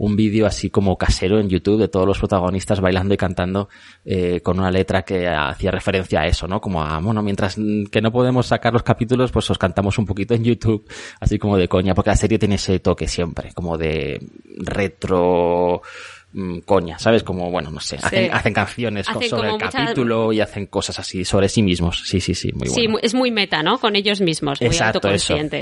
un vídeo así como casero en YouTube de todos los protagonistas bailando y cantando eh, con una letra que hacía referencia a eso, ¿no? Como a, bueno, mientras que no podemos sacar los capítulos, pues os cantamos un poquito en YouTube, así como de coña, porque la serie tiene ese toque siempre, como de retro coña, ¿sabes? Como, bueno, no sé, hacen, canciones sobre el capítulo y hacen cosas así sobre sí mismos. Sí, sí, sí, muy bueno. Sí, es muy meta, ¿no? Con ellos mismos, muy Exacto,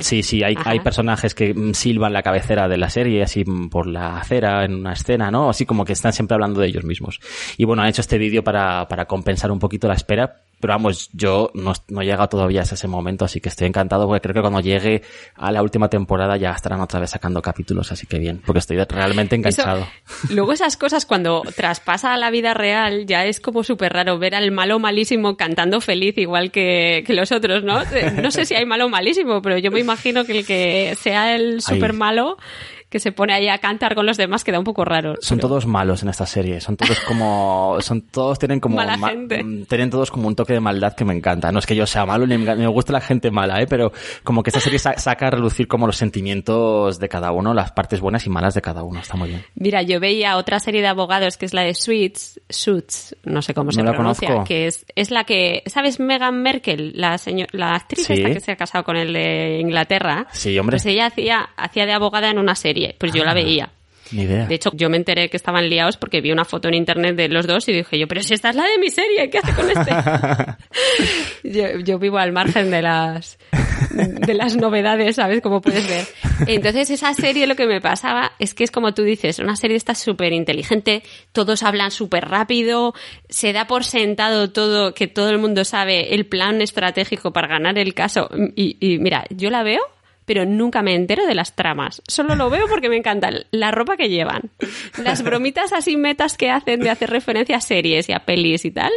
Sí, sí, hay, hay personajes que mm, silban la cabecera de la serie así mm, por la acera en una escena, ¿no? Así como que están siempre hablando de ellos mismos. Y bueno, han hecho este vídeo para, para compensar un poquito la espera, pero vamos, yo no, no he llegado todavía a ese momento, así que estoy encantado porque creo que cuando llegue a la última temporada ya estarán otra vez sacando capítulos, así que bien, porque estoy realmente enganchado. luego esas cosas cuando traspasa a la vida real ya es como súper raro ver al malo malísimo cantando feliz igual que, que, los otros, ¿no? No sé si hay malo malísimo, pero yo me imagino que el que sea el súper malo que se pone ahí a cantar con los demás queda un poco raro. Son todos malos en esta serie, son todos como, son todos tienen como, Mala gente. mm, tienen todos como un toque de maldad que me encanta. No es que yo sea malo ni me, me gusta la gente mala, eh, pero como que esta serie sa- saca a relucir como los sentimientos de cada uno, las partes buenas y malas de cada uno. Está muy bien. Mira, yo veía otra serie de abogados que es la de Suits, Suits, no sé cómo se No pronuncia, conozco. que es, es la que, ¿sabes? Meghan Merkel, la señor, la actriz Sí. esta que se ha casado con el de Inglaterra. Sí, hombre. Pues ella hacía, hacía de abogada en una serie, pues yo la Ah. veía. Ni idea. De hecho, yo me enteré que estaban liados porque vi una foto en internet de los dos y dije yo, pero si esta es la de mi serie, ¿qué hace con este? yo, yo vivo al margen de las de las novedades, ¿sabes? Como puedes ver. Entonces, esa serie lo que me pasaba es que es como tú dices, una serie está súper inteligente, todos hablan súper rápido, se da por sentado todo, que todo el mundo sabe el plan estratégico para ganar el caso. Y, y mira, yo la veo pero nunca me entero de las tramas. Solo lo veo porque me encanta la ropa que llevan, las bromitas así metas que hacen de hacer referencia a series y a pelis y tal,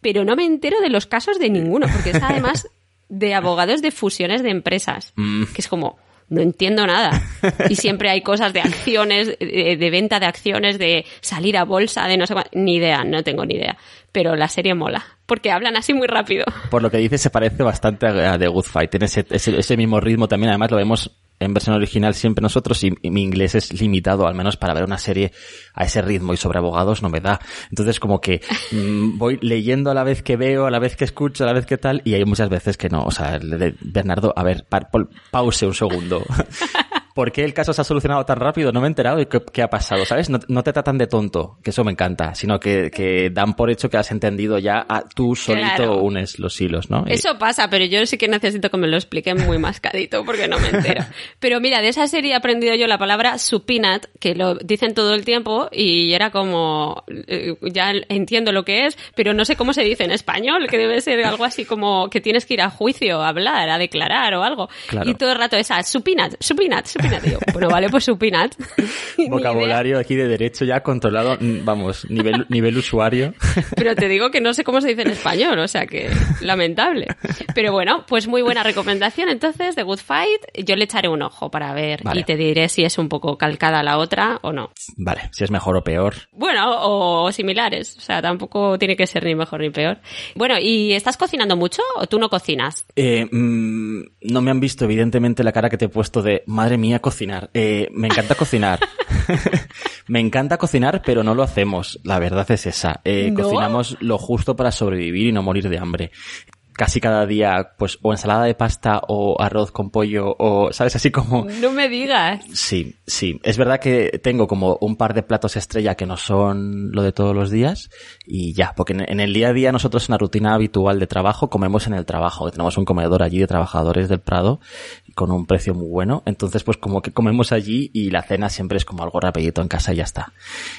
pero no me entero de los casos de ninguno, porque es además de abogados de fusiones de empresas, que es como, no entiendo nada. Y siempre hay cosas de acciones, de, de venta de acciones, de salir a bolsa, de no sé cuál, ni idea, no tengo ni idea. Pero la serie mola, porque hablan así muy rápido. Por lo que dices, se parece bastante a, The Good Fight. Tiene ese, ese, ese mismo ritmo también. Además, lo vemos en versión original siempre nosotros y, y mi inglés es limitado, al menos para ver una serie a ese ritmo y sobre abogados no me da. Entonces, como que mm, voy leyendo a la vez que veo, a la vez que escucho, a la vez que tal, y hay muchas veces que no. O sea, el de Bernardo, a ver, pa- pol- pause un segundo. ¿Por qué el caso se ha solucionado tan rápido? No me he enterado de qué, qué ha pasado, ¿sabes? No, no te tratan de tonto, que eso me encanta, sino que, que dan por hecho que has entendido ya, a, tú solito Claro. unes los hilos, ¿no? Y- Eso pasa, pero yo sí que necesito que me lo expliquen muy mascadito porque no me entero. Pero mira, de esa serie he aprendido yo la palabra supinat, que lo dicen todo el tiempo y era como, eh, ya entiendo lo que es, pero no sé cómo se dice en español, que debe ser algo así como que tienes que ir a juicio, a hablar, a declarar o algo. Claro. Y todo el rato esa, supinat, supinat, supinat. Yo, bueno, vale, pues idea. vocabulario aquí de derecho ya controlado, mm, vamos, nivel, nivel usuario. Pero te digo que no sé cómo se dice en español, o sea que lamentable. Pero bueno, pues muy buena recomendación entonces de Good Fight. Yo le echaré un ojo para ver Vale. y te diré si es un poco calcada la otra o no. Vale, si es mejor o peor. Bueno, o similares, o sea, tampoco tiene que ser ni mejor ni peor. Bueno, ¿y estás cocinando mucho o tú no cocinas? Eh, mm, no me han visto, evidentemente, la cara que te he puesto de madre mía, cocinar. Eh, me encanta cocinar. me encanta cocinar, pero no lo hacemos. La verdad es esa. Eh, ¿No? Cocinamos lo justo para sobrevivir y no morir de hambre. Casi cada día, pues, o ensalada de pasta o arroz con pollo o, ¿sabes? Así como... No me digas. Sí, sí. Es verdad que tengo como un par de platos estrella que no son lo de todos los días y ya, porque en el día a día nosotros en la rutina habitual de trabajo comemos en el trabajo. Tenemos un comedor allí de trabajadores del Prado con un precio muy bueno. Entonces, pues como que comemos allí y la cena siempre es como algo rapidito en casa y ya está.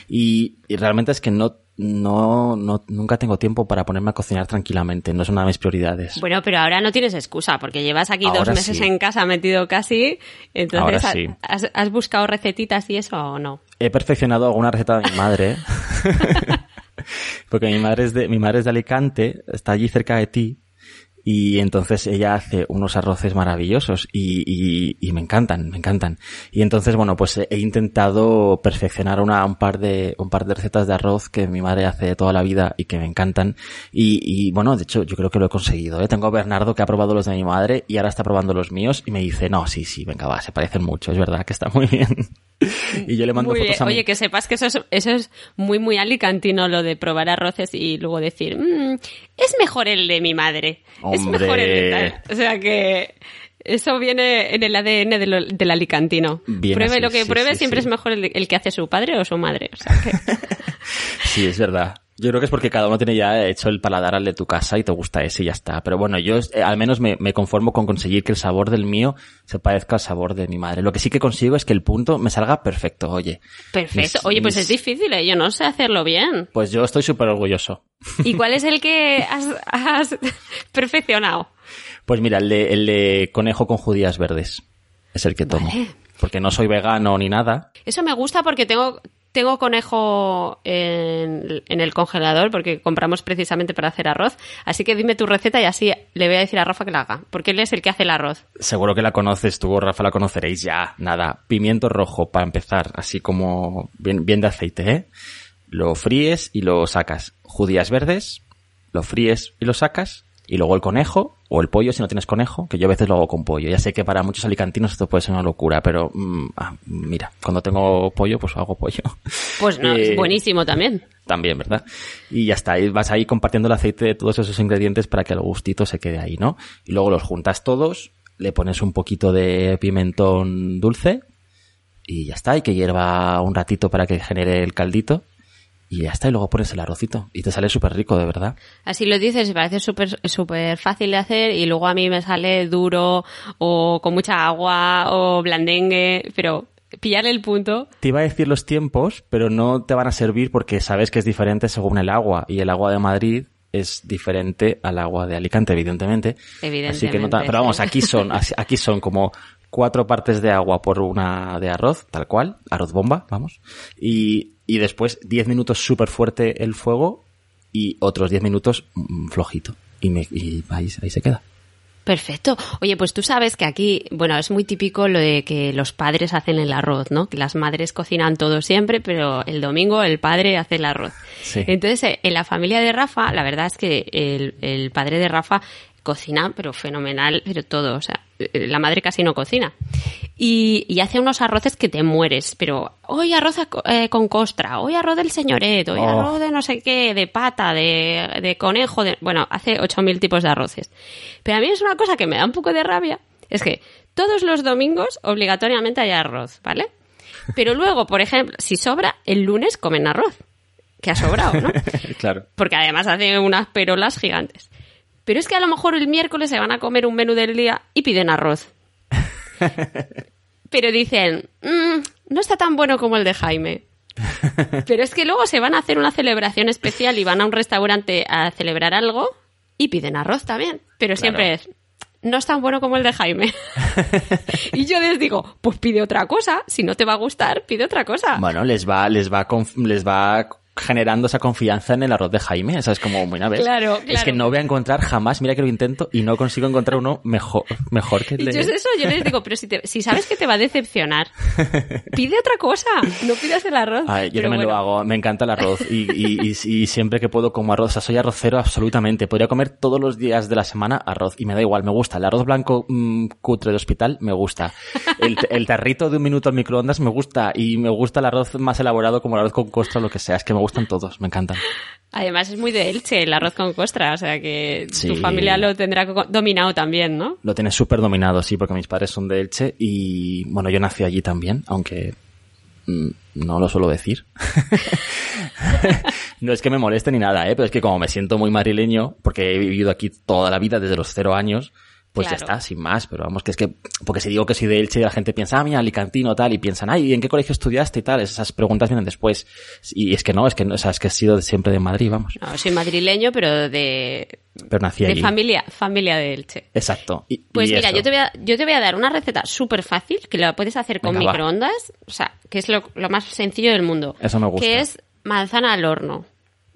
Y, y realmente es que no, no, no, nunca tengo tiempo para ponerme a cocinar tranquilamente. No es una de mis prioridades. Bueno, pero ahora no tienes excusa porque llevas aquí dos meses sí. en casa metido casi. Entonces, Ahora ¿has- sí. ¿has, has buscado recetitas y eso o no? He perfeccionado alguna receta de mi madre. Porque mi madre es de, mi madre es de Alicante, está allí cerca de ti. Y entonces ella hace unos arroces maravillosos y, y, y me encantan, me encantan. Y entonces, bueno, pues he intentado perfeccionar una, un par de, un par de recetas de arroz que mi madre hace toda la vida y que me encantan. Y, y bueno, de hecho, yo creo que lo he conseguido, ¿eh? Tengo a Bernardo que ha probado los de mi madre y ahora está probando los míos y me dice, no, sí, sí, venga, va, se parecen mucho, es verdad que está muy bien. y yo le mando Muy fotos bien. a mi- Oye, que sepas que eso es, eso es muy, muy alicantino, lo de probar arroces y luego decir, "Mm, es mejor el de mi madre. Es mejor el de tal. O sea que eso viene en el ADN de lo- del alicantino. Bien pruebe así, lo que sí, pruebe, sí, siempre sí. es mejor el, el que hace su padre o su madre. O sea que... Sí, es verdad. Yo creo que es porque cada uno tiene ya hecho el paladar al de tu casa y te gusta ese y ya está. Pero bueno, yo eh, al menos me, me conformo con conseguir que el sabor del mío se parezca al sabor de mi madre. Lo que sí que consigo es que el punto me salga perfecto, oye. Perfecto. Mis- Oye, pues mis- es difícil, ¿eh? yo no sé hacerlo bien. Pues yo estoy súper orgulloso. ¿Y cuál es el que has, has perfeccionado? Pues mira, el de, el de conejo con judías verdes es el que tomo. Vale. Porque no soy vegano ni nada. Eso me gusta porque tengo, tengo conejo en, el congelador porque compramos precisamente para hacer arroz. Así que dime tu receta y así le voy a decir a Rafa que la haga. Porque él es el que hace el arroz. Seguro que la conoces tú, Rafa, la conoceréis ya. Nada, pimiento rojo para empezar, así como bien, bien de aceite, ¿eh? Lo fríes y lo sacas. Judías verdes, lo fríes y lo sacas. Y luego el conejo, o el pollo si no tienes conejo, que yo a veces lo hago con pollo. Ya sé que para muchos alicantinos esto puede ser una locura, pero mm, ah, mira, cuando tengo pollo, pues hago pollo. Pues no, es eh, buenísimo también. También, ¿verdad? Y ya está, y vas ahí compartiendo el aceite de todos esos ingredientes para que el gustito se quede ahí, ¿no? Y luego los juntas todos, le pones un poquito de pimentón dulce y ya está, y que hierva un ratito para que genere el caldito y ya está, y luego pones el arrocito y te sale súper rico, de verdad. Así lo dices, parece súper súper fácil de hacer y luego a mí me sale duro o con mucha agua o blandengue, pero pillarle el punto. Te iba a decir los tiempos, pero no te van a servir porque sabes que es diferente según el agua y el agua de Madrid es diferente al agua de Alicante, evidentemente. Evidentemente. Así que no pero vamos, aquí son, aquí son como cuatro partes de agua por una de arroz, tal cual, arroz bomba, vamos. Y y después 10 minutos súper fuerte el fuego y otros 10 minutos mm, flojito. Y, me, y ahí, ahí se queda. Perfecto. Oye, pues tú sabes que aquí, bueno, es muy típico lo de que los padres hacen el arroz, ¿no? Que las madres cocinan todo siempre, pero el domingo el padre hace el arroz. Sí. Entonces, eh, en la familia de Rafa, la verdad es que el, el padre de Rafa cocina, pero fenomenal, pero todo, o sea, la madre casi no cocina. Y, hace unos arroces que te mueres, pero hoy arroz eh, con costra, hoy arroz del señoret, hoy oh. arroz de no sé qué, de pata, de, conejo, de, bueno, hace 8.000 tipos de arroces. Pero a mí es una cosa que me da un poco de rabia, es que todos los domingos obligatoriamente hay arroz, ¿vale? Pero luego, por ejemplo, si sobra, el lunes comen arroz, que ha sobrado, ¿no? claro. Porque además hace unas perolas gigantes. Pero es que a lo mejor el miércoles se van a comer un menú del día y piden arroz. Pero dicen, mm, no está tan bueno como el de Jaime. Pero es que luego se van a hacer una celebración especial y van a un restaurante a celebrar algo y piden arroz también. Pero siempre es, no es tan bueno como el de Jaime. y yo les digo, pues pide otra cosa. Si no te va a gustar, pide otra cosa. Bueno, les va, les va, les va generando esa confianza en el arroz de Jaime. Esa es como, buena vez. Claro, Es que no voy a encontrar jamás, mira que lo intento y no consigo encontrar uno mejor, mejor que el de... Y yo es eso, yo les digo, pero si, si sabes que te va a decepcionar, pide otra cosa, no pidas el arroz. yo no me lo hago, me encanta el arroz y, y, y, siempre que puedo como arroz, o sea, soy arrocero absolutamente. Podría comer todos los días de la semana arroz y me da igual, me gusta. El arroz blanco mmm, cutre de hospital me gusta. El, el tarrito de un minuto al microondas me gusta y me gusta el arroz más elaborado como el arroz con costra o lo que sea. Es que me gustan todos, me encantan. Además es muy de Elche el arroz con costra, o sea que tu familia lo tendrá dominado también, ¿no? Lo tienes súper dominado, sí, porque mis padres son de Elche y bueno, yo nací allí también, aunque mm, no lo suelo decir. no es que me moleste ni nada, ¿eh? pero es que como me siento muy madrileño, porque he vivido aquí toda la vida desde los cero años, pues ya está, sin más. Pero vamos, que es que, porque si digo que soy de Elche, la gente piensa, ah, mira, alicantino, tal, y piensan, ay, ¿en qué colegio estudiaste y tal? Esas preguntas vienen después. Y es que no, es que, o sea, es que he sido siempre de Madrid, vamos. No, soy madrileño, pero de, pero nací de familia, familia de Elche. Exacto. pues mira, yo te, voy a, yo te voy a dar una receta súper fácil que la puedes hacer con microondas, o sea, que es lo, lo, más sencillo del mundo. Eso me gusta. Que es manzana al horno,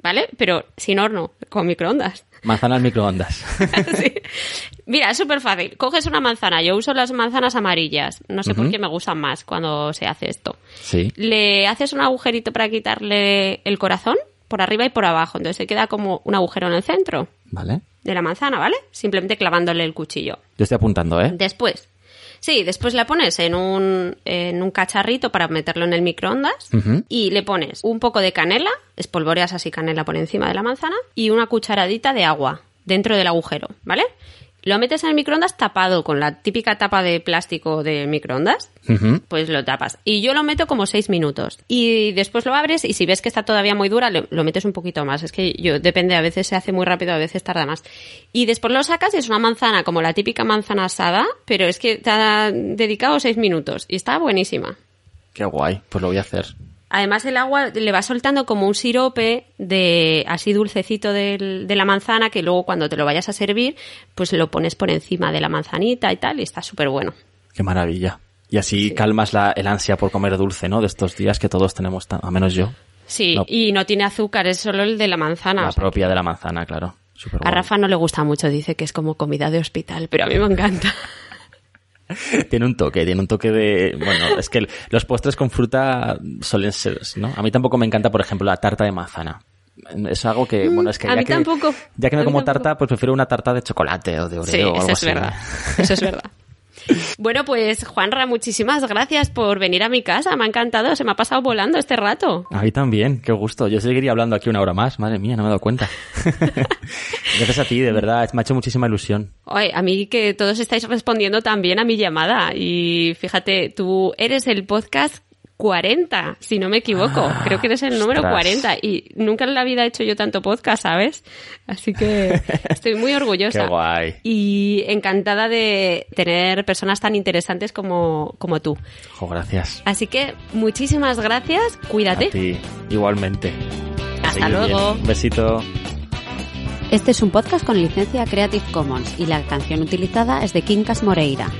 ¿vale? Pero sin horno, con microondas. Manzana al microondas. sí. Mira, es súper fácil. Coges una manzana. Yo uso las manzanas amarillas. No sé por qué me gustan más cuando se hace esto. Sí. Le haces un agujerito para quitarle el corazón por arriba y por abajo. Entonces se queda como un agujero en el centro. Vale. De la manzana, ¿vale? Simplemente clavándole el cuchillo. Yo estoy apuntando, ¿eh? Después. Sí, después la pones en un, en un cacharrito para meterlo en el microondas y le pones un poco de canela, espolvoreas así canela por encima de la manzana y una cucharadita de agua dentro del agujero, ¿vale? Lo metes en el microondas tapado con la típica tapa de plástico de microondas, pues lo tapas. Y yo lo meto como seis minutos. Y después lo abres y si ves que está todavía muy dura, lo, metes un poquito más. Es que yo, depende, a veces se hace muy rápido, a veces tarda más. Y después lo sacas y es una manzana como la típica manzana asada, pero es que te ha dedicado seis minutos y está buenísima. Qué guay, pues lo voy a hacer. Además el agua le va soltando como un sirope de así dulcecito de la manzana que luego cuando te lo vayas a servir pues lo pones por encima de la manzanita y tal y está súper bueno. Qué maravilla. Y así calmas la, el ansia por comer dulce, ¿no? De estos días que todos tenemos, a menos yo. Sí, y no tiene azúcar, es solo el de la manzana. La propia de la manzana, claro. A Rafa no le gusta mucho, dice que es como comida de hospital, pero a mí me encanta. tiene un toque, tiene un toque de... Bueno, es que los postres con fruta suelen ser, ¿no? A mí tampoco me encanta, por ejemplo, la tarta de manzana. Es algo que, bueno, es que... A ya mí que, tampoco. Ya que no como tarta, pues prefiero una tarta de chocolate o de oreo sí, o algo eso así. es verdad. Eso es verdad. Bueno, pues Juanra, muchísimas gracias por venir a mi casa. Me ha encantado, se me ha pasado volando este rato. A mí también, qué gusto. Yo seguiría hablando aquí una hora más. Madre mía, no me he dado cuenta. gracias a ti, de verdad, me ha hecho muchísima ilusión. Oye, a mí que todos estáis respondiendo también a mi llamada. Y fíjate, tú eres el podcast 40, si no me equivoco. Ah, Creo que eres el número ostras. 40 y nunca en la vida he hecho yo tanto podcast, ¿sabes? Así que estoy muy orgullosa. Qué guay. Y encantada de tener personas tan interesantes como, como tú. Gracias. Así que muchísimas gracias, cuídate. A ti, igualmente. Hasta luego. bien. Un besito. Este es un podcast con licencia Creative Commons y la canción utilizada es de Quincas Moreira.